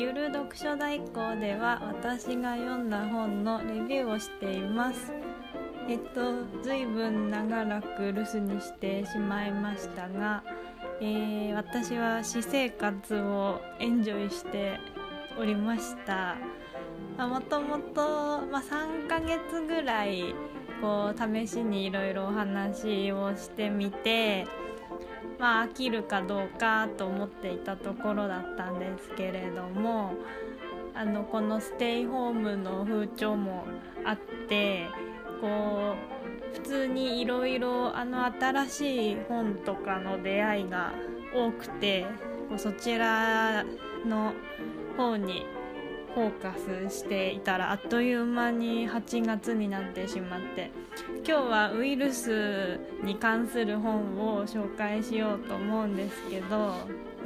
ゆる読書代行では私が読んだ本のレビューをしています。えっと随分長らく留守にしてしまいましたが、えー、私は私生活をエンジョイしておりました。もともと、3ヶ月ぐらいこう試しにいろいろお話をしてみてまあ飽きるかどうかと思っていたところだったんですけれどもあのこのステイホームの風潮もあってこう普通にいろいろ新しい本とかの出会いが多くてそちらの方にフォーカスしていたらあっという間に8月になってしまって今日はウイルスに関する本を紹介しようと思うんですけど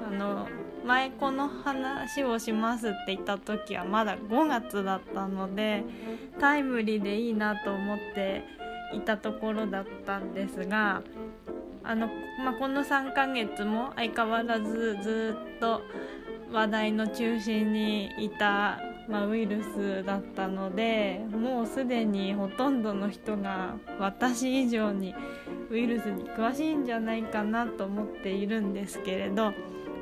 あの前この話をしますって言った時はまだ5月だったのでタイムリーでいいなと思っていたところだったんですがあの、まあ、この3ヶ月も相変わらずずっと話題の中心にいた、まあ、ウイルスだったのでもうすでにほとんどの人が私以上にウイルスに詳しいんじゃないかなと思っているんですけれど、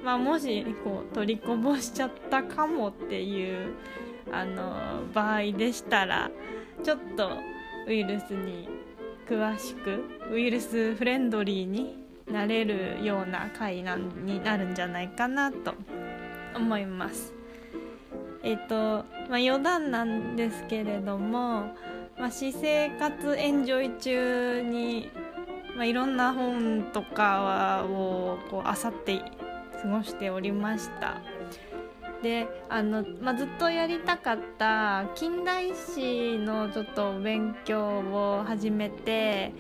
まあ、もしこう取りこぼしちゃったかもっていうあの場合でしたらちょっとウイルスに詳しくウイルスフレンドリーになれるような回なになるんじゃないかなと思います。えっ、ー、と、まあ、余談なんですけれども、まあ、私生活エンジョイ中に、まあ、いろんな本とかをこう漁って過ごしておりました。であの、まあ、ずっとやりたかった近代史のちょっと勉強を始めて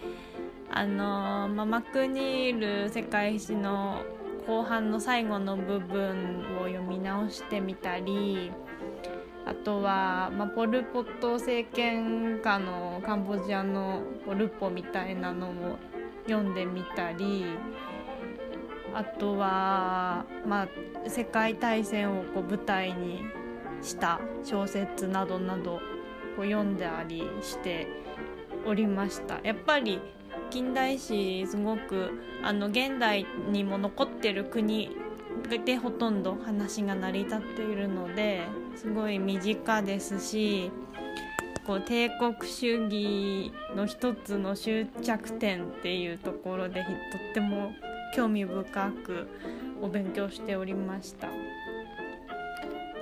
あの、まあ、マクニール世界史の後半の最後の部分を読み直してみたりあとは、まあ、ポル・ポット政権下のカンボジアのポルポみたいなのを読んでみたりあとは、まあ、世界大戦をこう舞台にした小説などなどこう読んだりしておりました。やっぱり近代史すごくあの現代にも残ってる国でほとんど話が成り立っているのですごい身近ですしこう帝国主義の一つの終着点っていうところでとっても興味深くお勉強しておりました。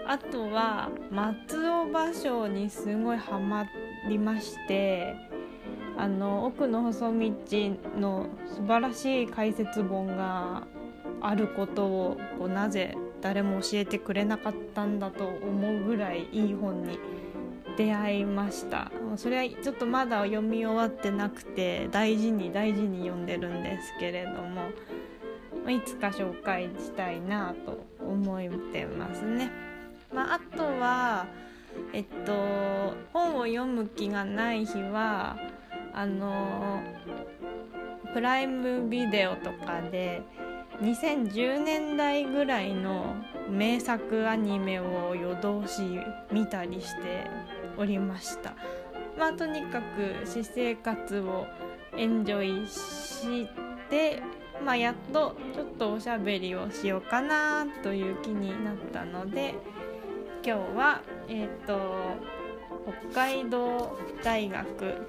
あとは松尾芭蕉にすごいハマりましてあの奥の細道の素晴らしい解説本があることをこうなぜ誰も教えてくれなかったんだと思うぐらいいい本に出会いましたそれはちょっとまだ読み終わってなくて大事に大事に読んでるんですけれどもいつか紹介したいなと思ってますね。まあ、あとはえっと本を読む気がない日はあのプライムビデオとかで2010年代ぐらいの名作アニメを夜通し見たりしておりました。まあとにかく私生活をエンジョイしてまあやっとちょっとおしゃべりをしようかなという気になったので今日はえっ、ー、と北海道大学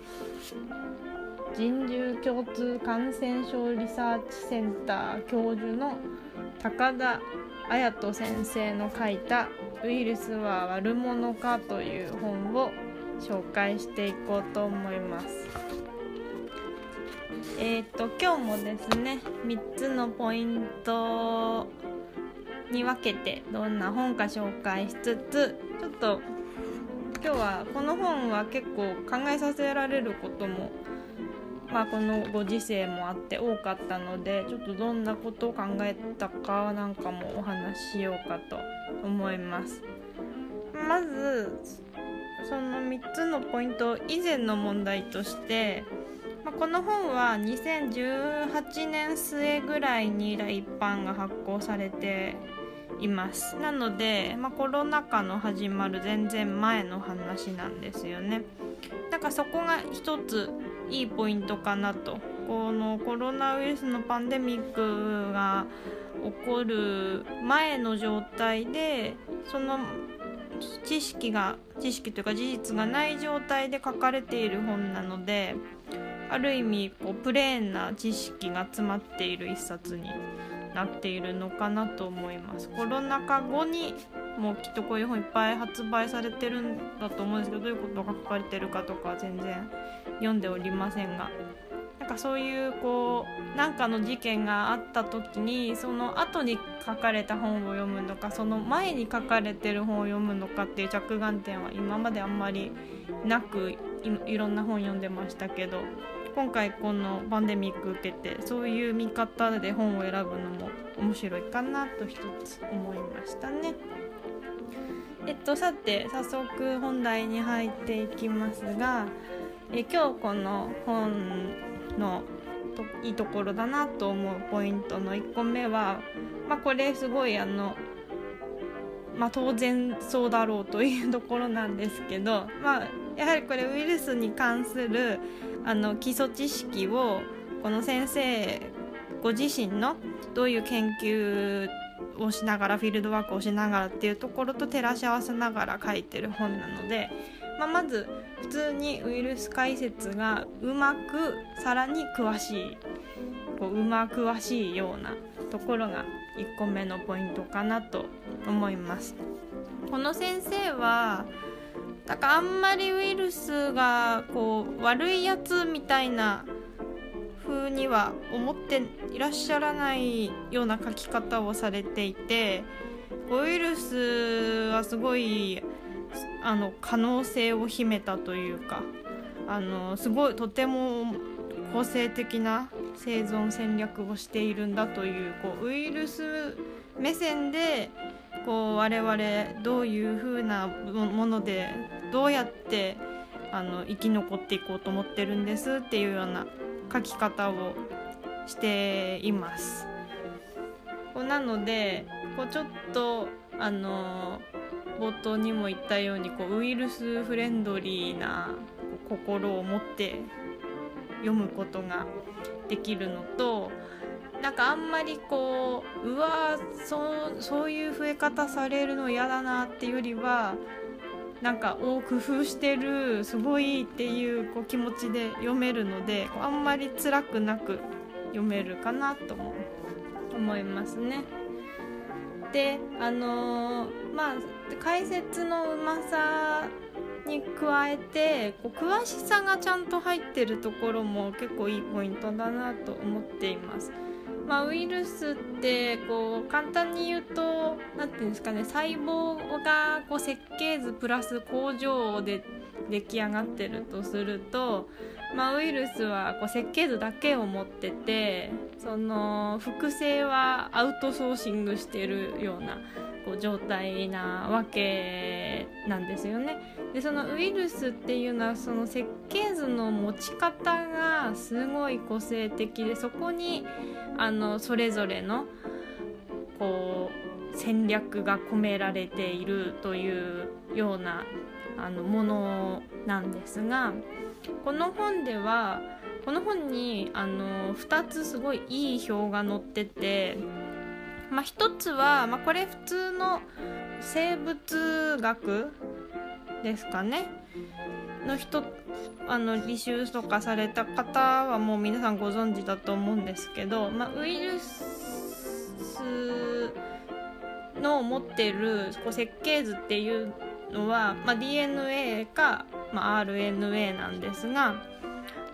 人獣共通感染症リサーチセンター教授の高田綾人先生の書いた「ウイルスは悪者か」という本を紹介していこうと思います。えっ、と今日もですね3つのポイントに分けてどんな本か紹介しつつちょっと今日はこの本は結構考えさせられることもまあこのご時世もあって多かったのでちょっとどんなことを考えたかなんかもお話ししようかと思います。まずその3つのポイント以前の問題として、まあ、この本は2018年末ぐらいに一版が発行されています。なので、まあ、コロナ禍の始まる全然前の話なんですよね。だからそこが一ついいポイントかなと。このコロナウイルスのパンデミックが起こる前の状態でその知識が知識というか事実がない状態で書かれている本なのである意味こうプレーンな知識が詰まっている一冊になっているのかなと思います。コロナ禍後にもうきっとこういう本いっぱい発売されてるんだと思うんですけどどういうことが書かれてるかとか全然読んでおりませんが。なんかそういうこうなんかの事件があった時にその後に書かれた本を読むのかその前に書かれてる本を読むのかっていう着眼点は今まであんまりなくいろんな本読んでましたけど。今回このパンデミック受けてそういう見方で本を選ぶのも面白いかなと一つ思いましたね。えっとさて早速本題に入っていきますがえ今日この本のいいところだなと思うポイントの1個目は、まあ、これすごいあの、まあ、当然そうだろうというところなんですけど、まあ、やはりこれウイルスに関するあの基礎知識をこの先生ご自身のどういう研究をしながらフィールドワークをしながらっていうところと照らし合わせながら書いてる本なので、まあ、まず普通にウイルス解説がうまくさらに詳しいこううま詳しいようなところが1個目のポイントかなと思います。この先生はだからあんまりウイルスがこう悪いやつみたいな風には思っていらっしゃらないような書き方をされていてウイルスはすごいあの可能性を秘めたというかあのすごいとても個性的な生存戦略をしているんだというこうウイルス目線でこう我々どういう風なものでどうやってあの生き残っていこうと思ってるんですっていうような書き方をしています。こうなのでこうちょっとあの冒頭にも言ったようにこうウイルスフレンドリーな心を持って読むことができるのとなんかあんまりこううわそうそういう増え方されるの嫌だなっていうよりはなんかを工夫してるすごいっていうこう気持ちで読めるのであんまり辛くなく読めるかなとも思いますね。であのー、まあ解説のうまさに加えてこう詳しさがちゃんと入ってるところも結構いいポイントだなと思っています。まあ、ウイルスってこう簡単に言うと何て言うんですかね細胞がこう設計図プラス工場で出来上がってるとすると、まあ、ウイルスはこう設計図だけを持っててその複製はアウトソーシングしてるようなこう状態なわけなんですよね。でそのウイルスっていうのはその設計図の持ち方がすごい個性的でそこにあのそれぞれのこう戦略が込められているというようなあのものなんですがこの本ではこの本にあの2つすごいいい表が載ってて、まあ、1つは、まあ、これ普通の生物学ですかね。の人あの履修とかされた方はもう皆さんご存知だと思うんですけど、まあ、ウイルスの持ってるこう設計図っていうのは、まあ、DNA か、まあ、RNA なんですが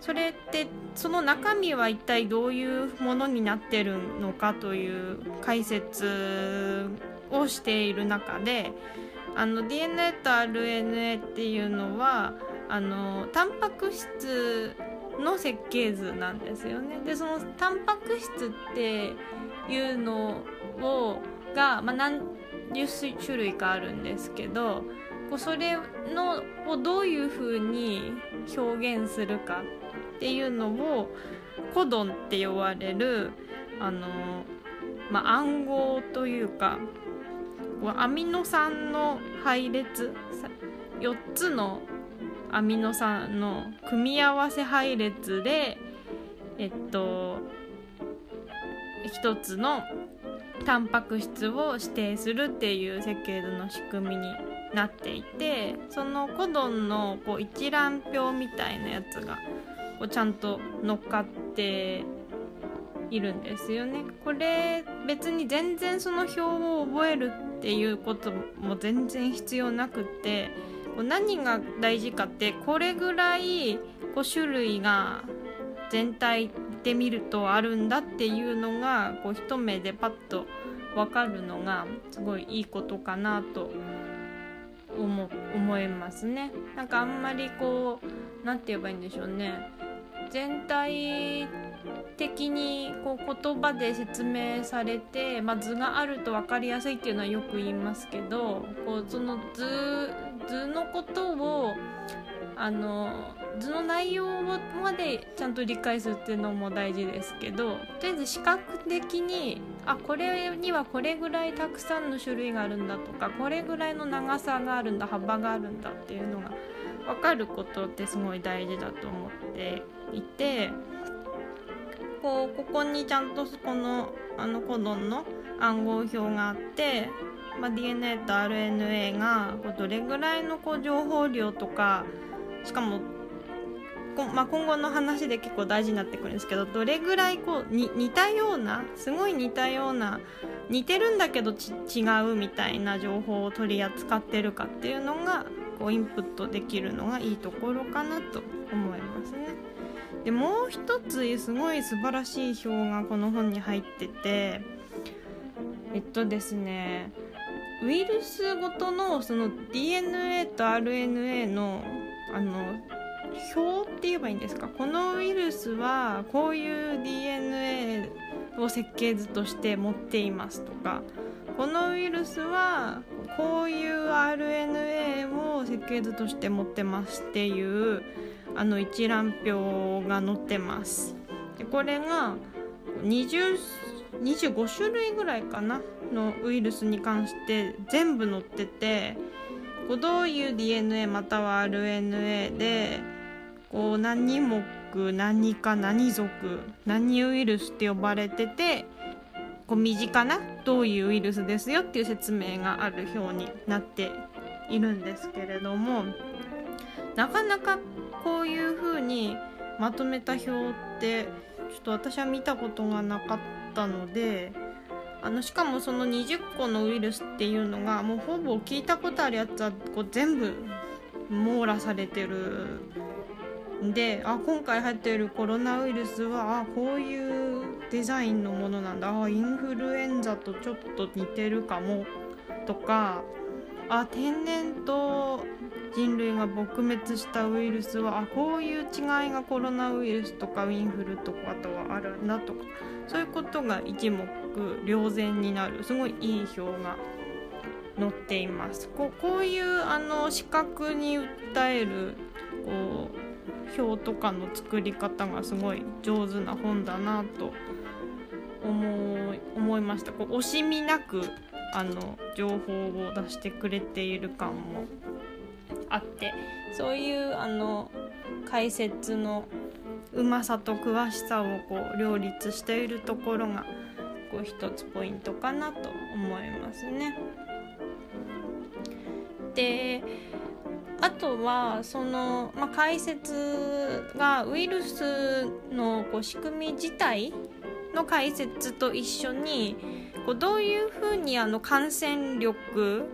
それってその中身は一体どういうものになってるのかという解説をしている中であの DNA と RNA っていうのはあのタンパク質の設計図なんですよね。でそのタンパク質っていうのをが、まあ、何十種類かあるんですけどこうそれのをどういうふうに表現するかっていうのをコドンって呼ばれるあの、まあ、暗号というかアミノ酸の配列4つのアミノ酸の組み合わせ配列でえっと一つのタンパク質を指定するっていう設計図の仕組みになっていてそのコドンのこう一覧表みたいなやつがこうちゃんと乗っかっているんですよね。これ別に全然その表を覚えるっていうことも全然必要なくって何が大事かってこれぐらいこう種類が全体で見るとあるんだっていうのがこう一目でパッと分かるのがすごいいいことかなと思思いますね。なんかあんまりこう何て言えばいいんでしょうね全体的にこう言葉で説明されて、まあ、図があると分かりやすいっていうのはよく言いますけどこうその図図のことをあの図の内容までちゃんと理解するっていうのも大事ですけどとりあえず視覚的にあこれにはこれぐらいたくさんの種類があるんだとかこれぐらいの長さがあるんだ幅があるんだっていうのが分かることってすごい大事だと思っていてこうここにちゃんとこのあのコドンの暗号表があって、まあ、DNA と RNA がこうどれぐらいのこう情報量とかしかもまあ、今後の話で結構大事になってくるんですけどどれぐらいこうに似たようなすごい似たような似てるんだけど違うみたいな情報を取り扱ってるかっていうのがこうインプットできるのがいいところかなと思いますね。でもう一つすごい素晴らしい表がこの本に入っててえっとですねウイルスごとのその DNA と RNA のあの表って言えばいいんですか？このウイルスはこういう DNA を設計図として持っていますとかこのウイルスはこういう RNA を設計図として持ってますっていうあの一覧表が載ってます。でこれが20 25種類ぐらいかなのウイルスに関して全部載っててこうどういう DNA または RNA でこう何目何か何属何ウイルスって呼ばれててこう身近などういうウイルスですよっていう説明がある表になっているんですけれどもなかなかこういう風にまとめた表ってちょっと私は見たことがなかったのであのしかもその20個のウイルスっていうのがもうほぼ聞いたことあるやつはこう全部網羅されてるんであ今回入っているコロナウイルスはあこういうデザインのものなんだ。あインフルエンザとちょっと似てるかも。とかあ天然と人類が撲滅したウイルスはあこういう違いがコロナウイルスとかインフルとかとはあるんだとかそういうことが一目瞭然になる。すごいいい表が載っています。ここういうあの視覚に訴えるこう表とかの作り方がすごい上手な本だなと思い思いました。こう惜しみなくあの情報を出してくれている感もあってそういうあの解説のうまさと詳しさをこう両立しているところがこう一つポイントかなと思いますね。であとはその、まあ、解説がウイルスのこう仕組み自体の解説と一緒にこうどういうふうにあの感染力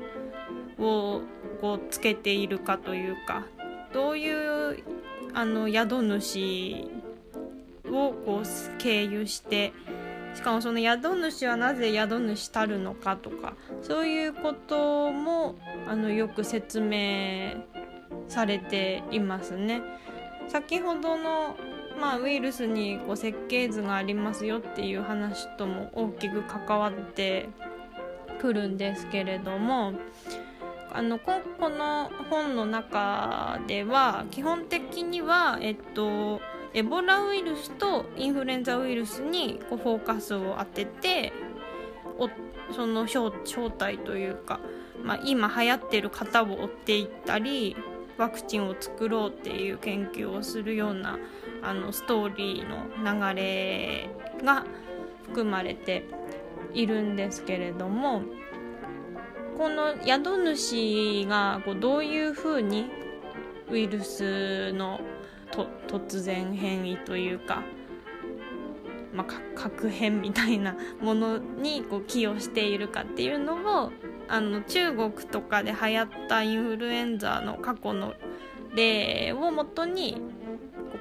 をこうつけているかというかどういうあの宿主をこう経由してしかもその宿主はなぜ宿主たるのかとかそういうこともあのよく説明されていますね。先ほどの、まあ、ウイルスにこう設計図がありますよっていう話とも大きく関わってくるんですけれどもあのここの本の中では基本的には、えっと、エボラウイルスとインフルエンザウイルスにこうフォーカスを当ててその正体というか、まあ、今流行ってる方を追っていったりワクチンを作ろうっていう研究をするようなあのストーリーの流れが含まれているんですけれどもこの宿主がこうどういうふうにウイルスのと突然変異というか、まあ、核変みたいなものにこう寄与しているかっていうのをあの中国とかで流行ったインフルエンザの過去の例をもとに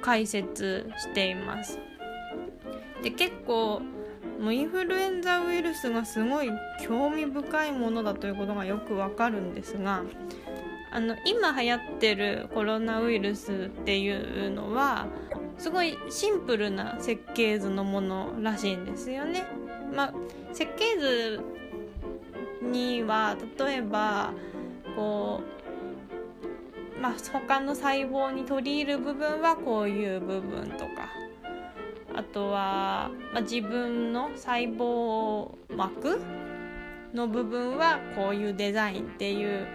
解説しています。で結構もうインフルエンザウイルスがすごい興味深いものだということがよくわかるんですがあの今流行ってるコロナウイルスっていうのはすごいシンプルな設計図のものらしいんですよね。まあ、設計図には例えばこう、まあ、他の細胞に取り入る部分はこういう部分とか。あとは、まあ、自分の細胞膜の部分はこういうデザインっていう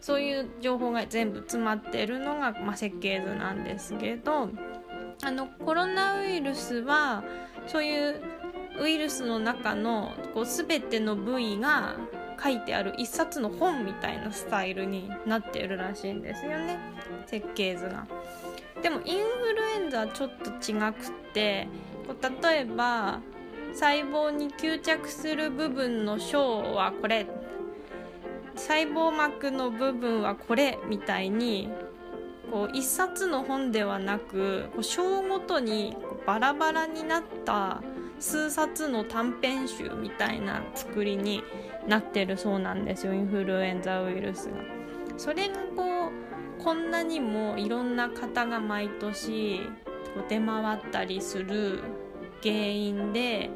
そういう情報が全部詰まってるのが、まあ、設計図なんですけどあのコロナウイルスはそういうウイルスの中のこう全ての部位が書いてある一冊の本みたいなスタイルになってるらしいんですよね設計図が。でもインフルエンザはちょっと違くってこう例えば細胞に吸着する部分の章はこれ細胞膜の部分はこれみたいにこう一冊の本ではなくこう章ごとにバラバラになった数冊の短編集みたいな作りになってるそうなんですよインフルエンザウイルスが。それがこうこんなにもいろんな方が毎年出回ったりする原因で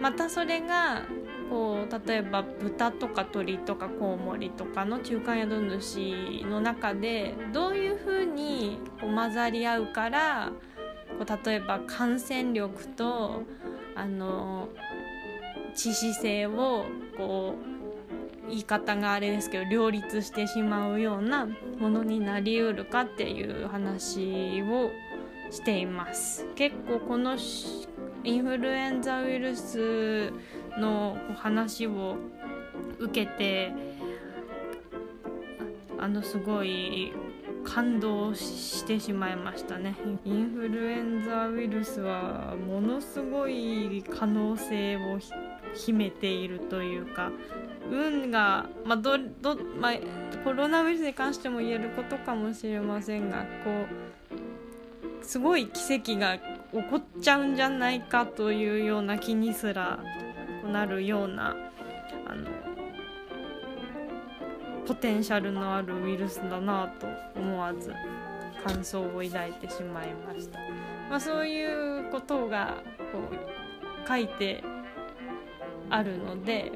またそれがこう例えば豚とか鳥とかコウモリとかの中間宿主の中でどういうふうにこう混ざり合うからこう例えば感染力とあの致死性をこう言い方があれですけど両立してしまうようなものになりうるかっていう話をしています。結構このインフルエンザウイルスの話を受けてあのすごい感動してしまいましたね。インフルエンザウイルスはものすごい可能性を秘めているというか運が、まあどどまあ、コロナウイルスに関しても言えることかもしれませんがこうすごい奇跡が起こっちゃうんじゃないかというような気にすらなるようなあのポテンシャルのあるウイルスだなと思わず感想を抱いてしまいました、まあ、そういうことがこう書いてあるので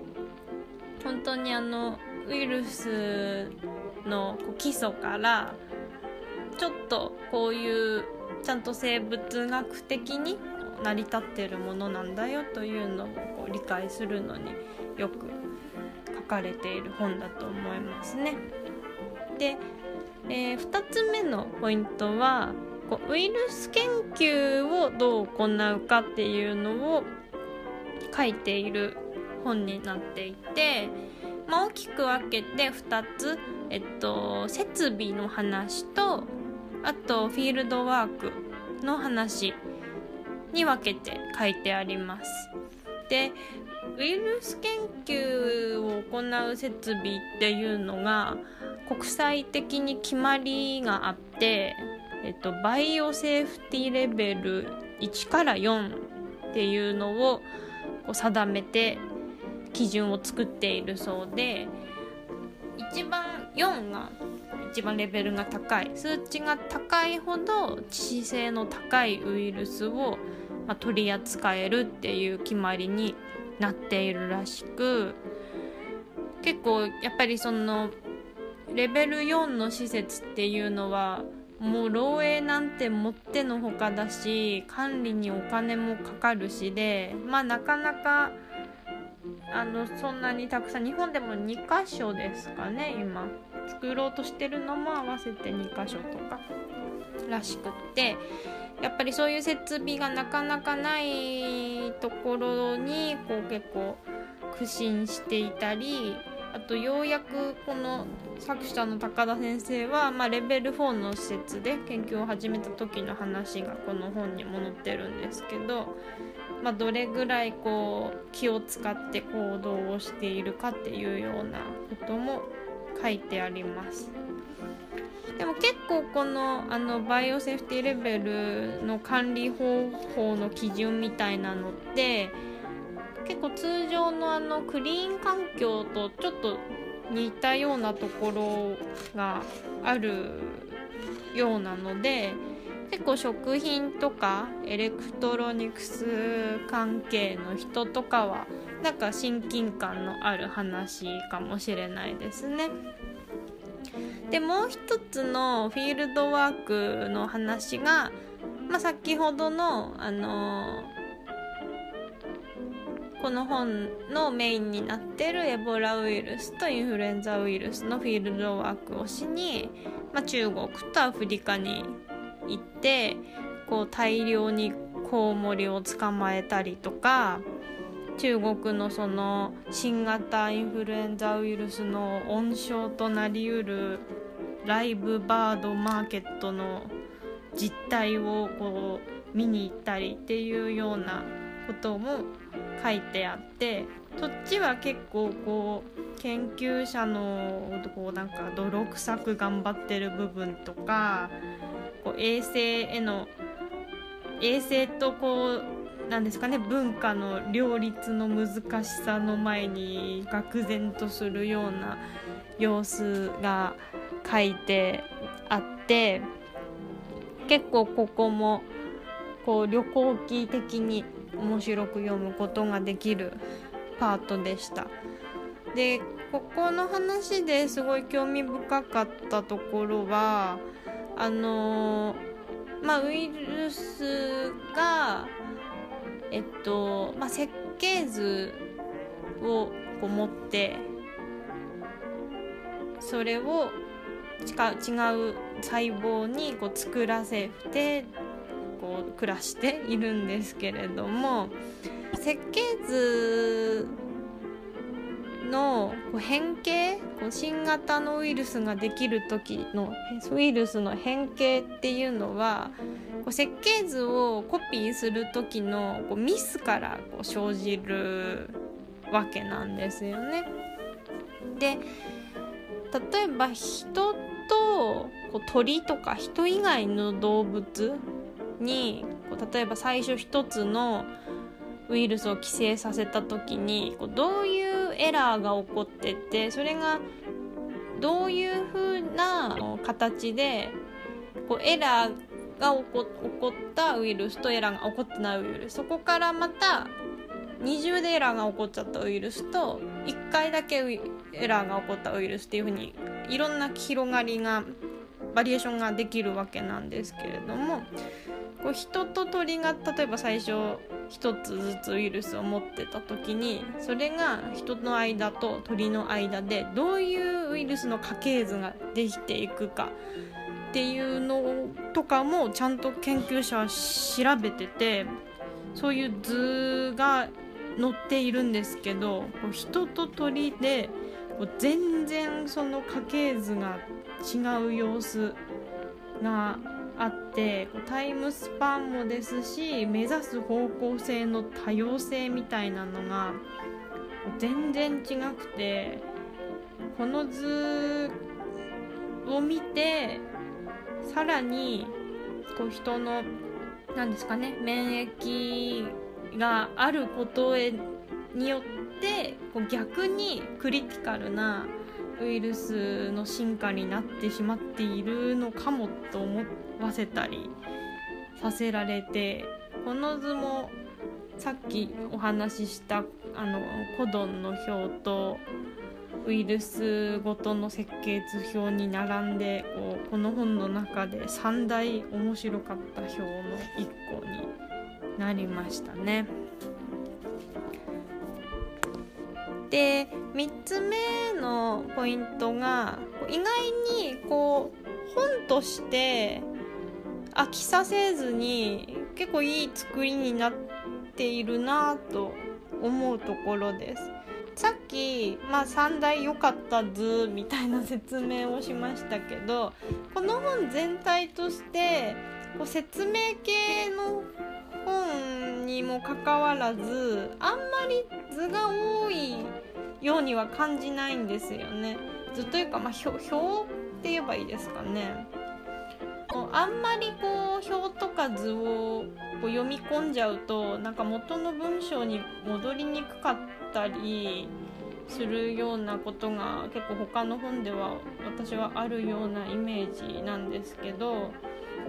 本当にあのウイルスの基礎からちょっとこういうちゃんと生物学的に成り立ってるものなんだよというのをこう理解するのによく書かれている本だと思いますね。で、えー、2つ目のポイントはこうウイルス研究をどう行うかっていうのを書いている本になっていて、まあ、大きく分けて2つ、えっと、設備の話とあとフィールドワークの話に分けて書いてあります。でウイルス研究を行う設備っていうのが国際的に決まりがあって、えっと、バイオセーフティレベル1から4っていうのをこう定めて基準を作っているそうで一番4が一番レベルが高い数値が高いほど致死性の高いウイルスをまあ、取り扱えるっていう決まりになっているらしく結構やっぱりそのレベル4の施設っていうのはもう漏洩なんてもってのほかだし管理にお金もかかるしでまあなかなかあのそんなにたくさん日本でも2箇所ですかね今。作ろうとしてるのも合わせて2箇所とからしくって。やっぱりそういう設備がなかなかないところにこう結構苦心していたりあとようやくこの作者の高田先生は、まあ、レベル4の施設で研究を始めた時の話がこの本にも載ってるんですけど、まあ、どれぐらいこう気を使って行動をしているかっていうようなことも書いてあります。でも結構このあのバイオセーフティレベルの管理方法の基準みたいなのって結構通常のあのクリーン環境とちょっと似たようなところがあるようなので結構食品とかエレクトロニクス関係の人とかはなんか親近感のある話かもしれないですね。でもう一つのフィールドワークの話が、まあ、先ほどのあのこの本のメインになってるエボラウイルスとインフルエンザウイルスのフィールドワークをしに、まあ、中国とアフリカに行ってこう大量にコウモリを捕まえたりとか中国のその新型インフルエンザウイルスの温床となりうるライブバードマーケットの実態をこう見に行ったりっていうようなことも書いてあってそっちは結構こう研究者のこうなんか泥臭く頑張ってる部分とかこう衛生への衛生とこうなんですかね文化の両立の難しさの前に愕然とするような様子が書いてあって結構ここもこう旅行記的に面白く読むことができるパートでした。でここの話ですごい興味深かったところはあのまあウイルスがえっと、まあ、設計図をこう持ってそれを違う細胞にこう作らせてこう暮らしているんですけれども設計図の変形新型のウイルスができる時のウイルスの変形っていうのは設計図をコピーする時のミスから生じるわけなんですよね。で例えば人と鳥とか人以外の動物に例えば最初一つのウイルスを寄生させた時にこうどういうエラーが起こっててそれがどういう風な形でこうエラーが起こ起こったウイルスとエラーが起こってないウイルス。そこからまた二重でエラーが起こっちゃったウイルスと1回だけエラーが起こったウイルスっていう風にいろんな広がりがバリエーションができるわけなんですけれどもこう人と鳥が例えば最初1つずつウイルスを持ってた時にそれが人の間と鳥の間でどういうウイルスの家系図ができていくか。っていうのとかもちゃんと研究者は調べててそういう図が載っているんですけど人と鳥で全然その家系図が違う様子があってこうタイムスパンもですし目指す方向性の多様性みたいなのが全然違くてこの図を見てさらにこう人の何ですかね免疫があることによってこう逆にクリティカルなウイルスの進化になってしまっているのかもと思わせたりさせられてこの図もさっきお話ししたあのコドンの表とウイルスごとの設計図表に並んでこうこの本の中で3大面白かった表の1個になりましたね。で3つ目のポイントが意外にこう本として飽きさせずに結構いい作りになっているなと思うところです。さっき、まあ、3大良かった図みたいな説明をしましたけどこの本全体としてこう説明系の本にもかかわらずあんまり図が多いようには感じないんですよね。図というか、まあ、表って言えばいいですかね。あんまりこう表とか図をこう読み込んじゃうとなんか元の文章に戻りにくかったりするようなことが結構他の本では私はあるようなイメージなんですけど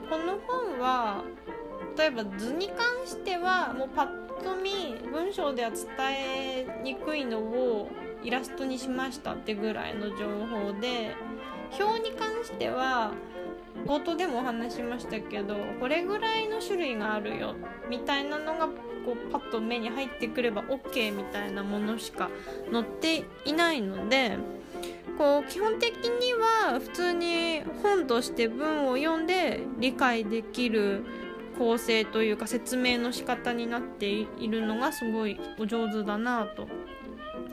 この本は例えば図に関してはもうパッと見文章では伝えにくいのをイラストにしましたってぐらいの情報で表に関しては冒頭でもお話しましたけどこれぐらいの種類があるよみたいなのがこうパッと目に入ってくれば OK みたいなものしか載っていないのでこう基本的には普通に本として文を読んで理解できる構成というか説明の仕方になっているのがすごいお上手だなと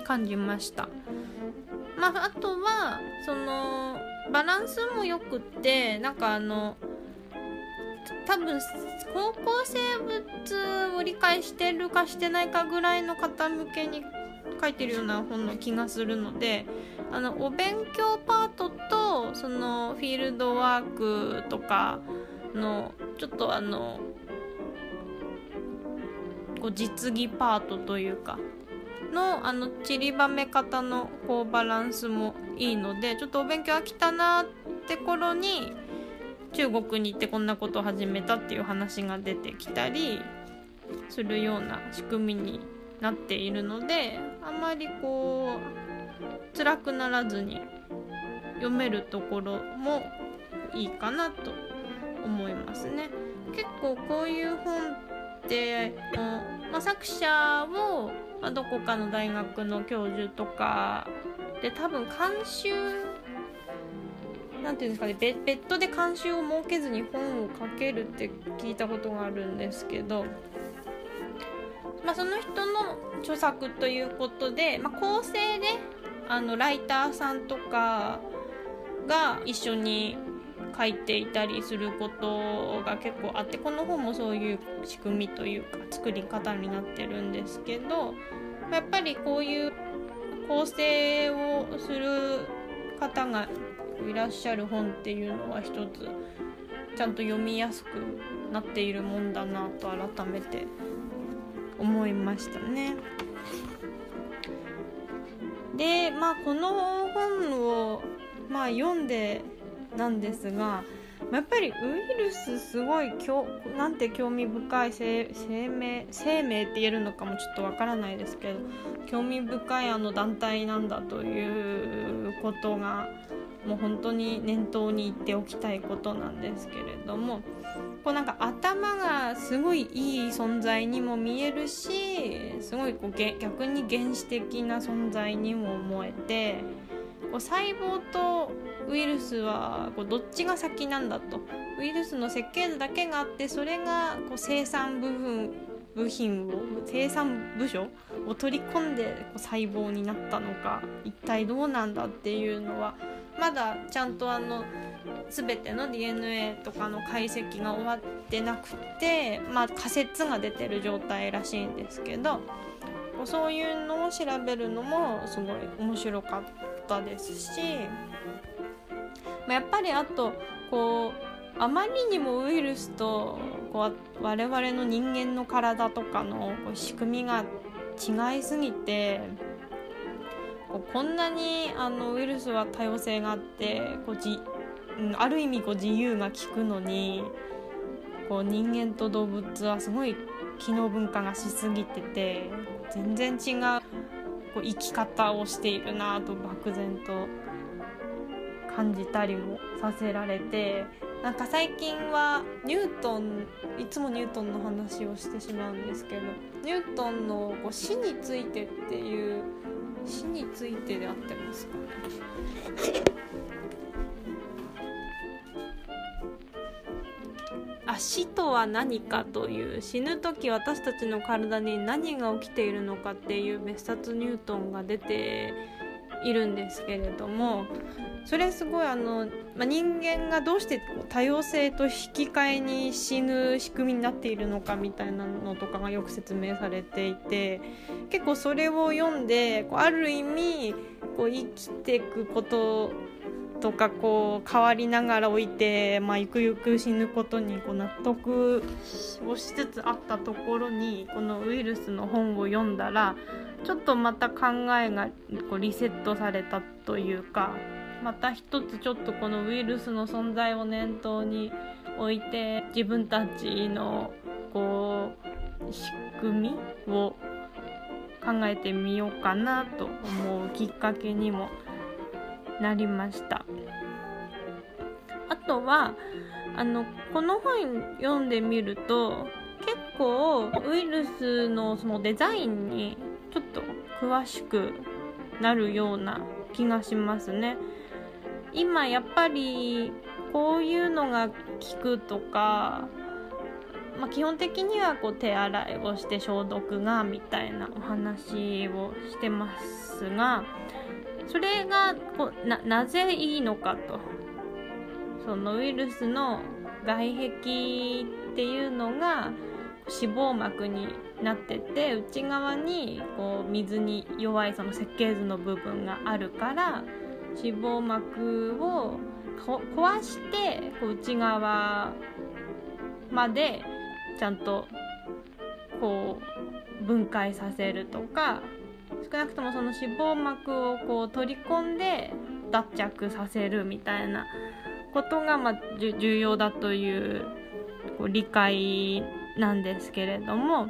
感じました。まあ、あとはそのバランスもよくってなんかあの多分高校生物を理解してるかしてないかぐらいの方向けに書いてるような本の気がするのであのお勉強パートとそのフィールドワークとかのちょっとあのこう実技パートというかのあの散りばめ方のこうバランスもいいのでちょっとお勉強飽きたなって頃に中国に行ってこんなことを始めたっていう話が出てきたりするような仕組みになっているのであまりこう辛くならずに読めるところもいいかなと思いますね。結構こういう本ってまあ、作者を、まあ、どこかの大学の教授とか。で多分監修なんていうんですかね別途で監修を設けずに本を書けるって聞いたことがあるんですけど、まあ、その人の著作ということで、まあ、構成であのライターさんとかが一緒に書いていたりすることが結構あってこの本もそういう仕組みというか作り方になってるんですけどやっぱりこういう構成をする方がいらっしゃる本っていうのは一つちゃんと読みやすくなっているもんだなと改めて思いましたね。でまあこの本をまあ読んでなんですがやっぱりウイルスすごいなんて興味深い生命生命って言えるのかもちょっとわからないですけど興味深いあの団体なんだということがもう本当に念頭に言っておきたいことなんですけれどもこうなんか頭がすごいいい存在にも見えるしすごいこう逆に原始的な存在にも思えてこう細胞とウイルスはこうどっちが先なんだと。ウイルスの設計図だけがあってそれがこう生産部分部品を生産部署を取り込んでこう細胞になったのか一体どうなんだっていうのはまだちゃんとあの全ての DNA とかの解析が終わってなくて、まあ、仮説が出てる状態らしいんですけどそういうのを調べるのもすごい面白かっったですしまあ、やっぱりあとこうあまりにもウイルスとこう我々の人間の体とかのこう仕組みが違いすぎてこうこんなにあのウイルスは多様性があってこうじ、うん、ある意味こう自由が利くのにこう人間と動物はすごい機能文化がしすぎてて全然違う。こう生き方をしているなと漠然と感じたりもさせられてなんか最近はニュートンいつもニュートンの話をしてしまうんですけどニュートンのこう死についてっていう死についてであってますか？ねあ死とは何かという死ぬ時私たちの体に何が起きているのかっていう別冊ニュートンが出ているんですけれどもそれすごいあの、まあ、人間がどうして多様性と引き換えに死ぬ仕組みになっているのかみたいなのとかがよく説明されていて結構それを読んでこうある意味こう生きていくこととかこう変わりながら置いて、まあ、ゆくゆく死ぬことにこう納得をしつつあったところにこのウイルスの本を読んだらちょっとまた考えがこうリセットされたというかまた一つちょっとこのウイルスの存在を念頭に置いて自分たちのこう仕組みを考えてみようかなと思うきっかけにもなりましたあとはあのこの本読んでみると結構ウイルスのそのデザインにちょっと詳しくなるような気がしますね。今やっぱりこういうのが効くとか、まあ、基本的にはこう手洗いをして消毒がみたいなお話をしてますがそれがこななぜいいのかと。そのウイルスの外壁っていうのが脂肪膜になってて内側にこう水に弱いその設計図の部分があるから脂肪膜を壊してこう内側までちゃんとこう分解させるとか少なくともその脂肪膜をこう取り込んで脱着させるみたいなことがまあ重要だというこう理解なんですけれども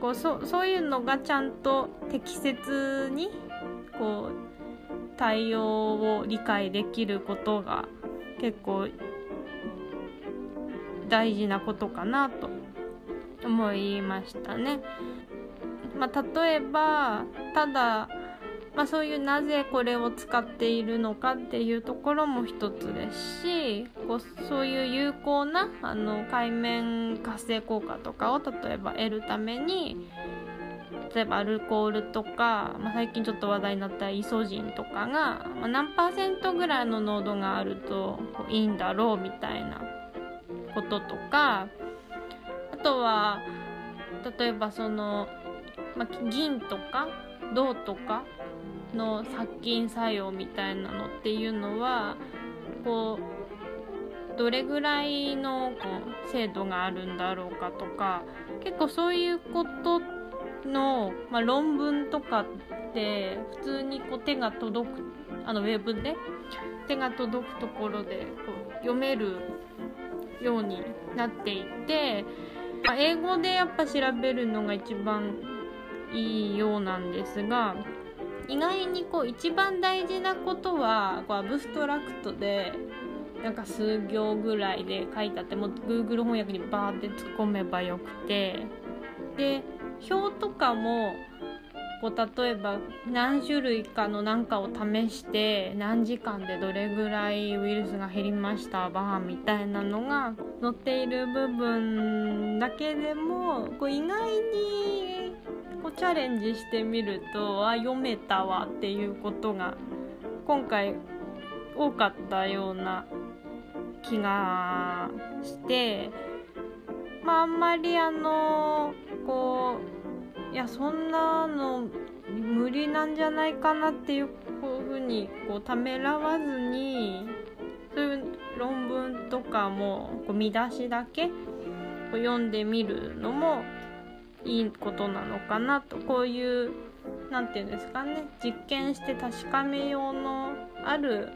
こうそそういうのがちゃんと適切にこう対応を理解できることが結構大事なことかなと思いましたね。まあ、例えばただ、まあ、そういうなぜこれを使っているのかっていうところも一つですしこうそういう有効なあの海面活性効果とかを例えば得るために例えばアルコールとか、まあ、最近ちょっと話題になったイソジンとかが、まあ、何パーセントぐらいの濃度があるといいんだろうみたいなこととかあとは例えばその、まあ、銀とか銅とかの殺菌作用みたいなのっていうのはこうどれぐらいのこう精度があるんだろうかとか結構そういうことの、まあ、論文とかって普通にこう手が届くあのウェブで手が届くところでこう読めるようになっていて、ま、英語でやっぱ調べるのが一番いいようなんですが意外にこう一番大事なことはこうアブストラクトでなんか数行ぐらいで書いてあっても Google 翻訳にバーって突っ込めばよくてで表とかもこう例えば何種類かの何かを試して何時間でどれぐらいウイルスが減りましたバーみたいなのが載っている部分だけでもこう意外にこうチャレンジしてみるとあ読めたわっていうことが今回多かったような気がしてまああんまりあのこういやそんなの無理なんじゃないかなっていうこういうふうにこうためらわずにそういう論文とかもこう見出しだけ読んでみるのもいいことなのかなとこういう何て言うんですかね実験して確かめようのある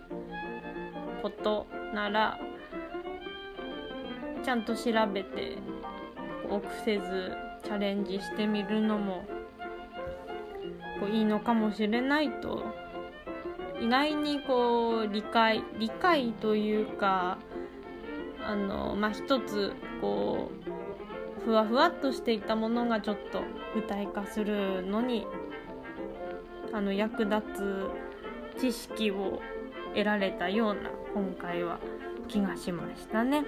ことならちゃんと調べて臆せずチャレンジしてみるのもこういいのかもしれないと意外にこう理解理解というかあのまあ一つこうふわふわっとしていたものがちょっと具体化するのにあの役立つ知識を得られたような今回は気がしましたね。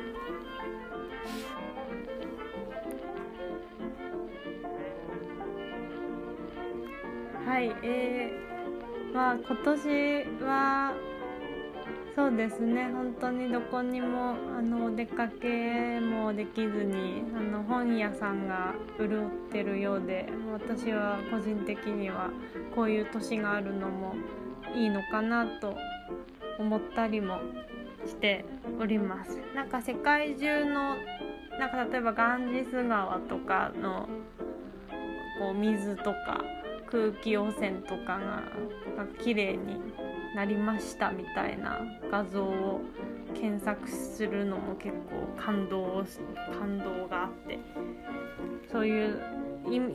はい、えー、まあ今年はそうですね。本当にどこにもあのお出かけもできずにあの本屋さんが潤ってるようで私は個人的にはこういう年があるのもいいのかなと思ったりもしております。なんか世界中のなんか例えばガンジス川とかのこう水とか空気汚染とかが綺麗になりましたみたいな画像を検索するのも結構感動感動があってそういう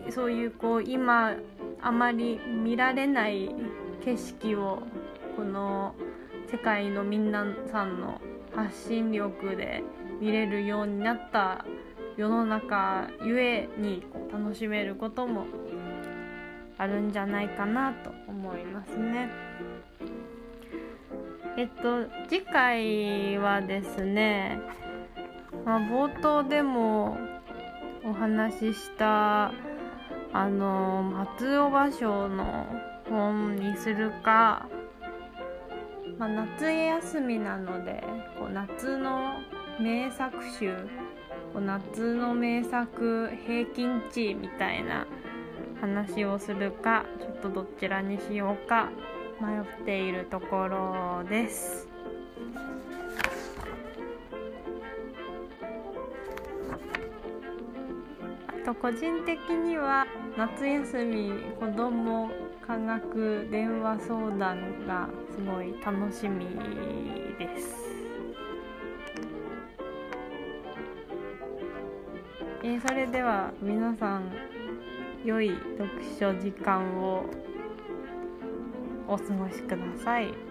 そういうこう今あまり見られない景色をこの世界のみんなさんの発信力で見れるようになった世の中ゆえに楽しめることもあるんじゃないかなと思いますね。えっと次回はですね、まあ、冒頭でもお話ししたあの松尾芭蕉の本にするか、まあ、夏休みなのでこう夏の名作集こう夏の名作平均値みたいな話をするかちょっとどちらにしようか迷っているところです。あと個人的には夏休み子供科学電話相談がすごい楽しみです。えー、それでは皆さん良い読書時間を。お過ごしください。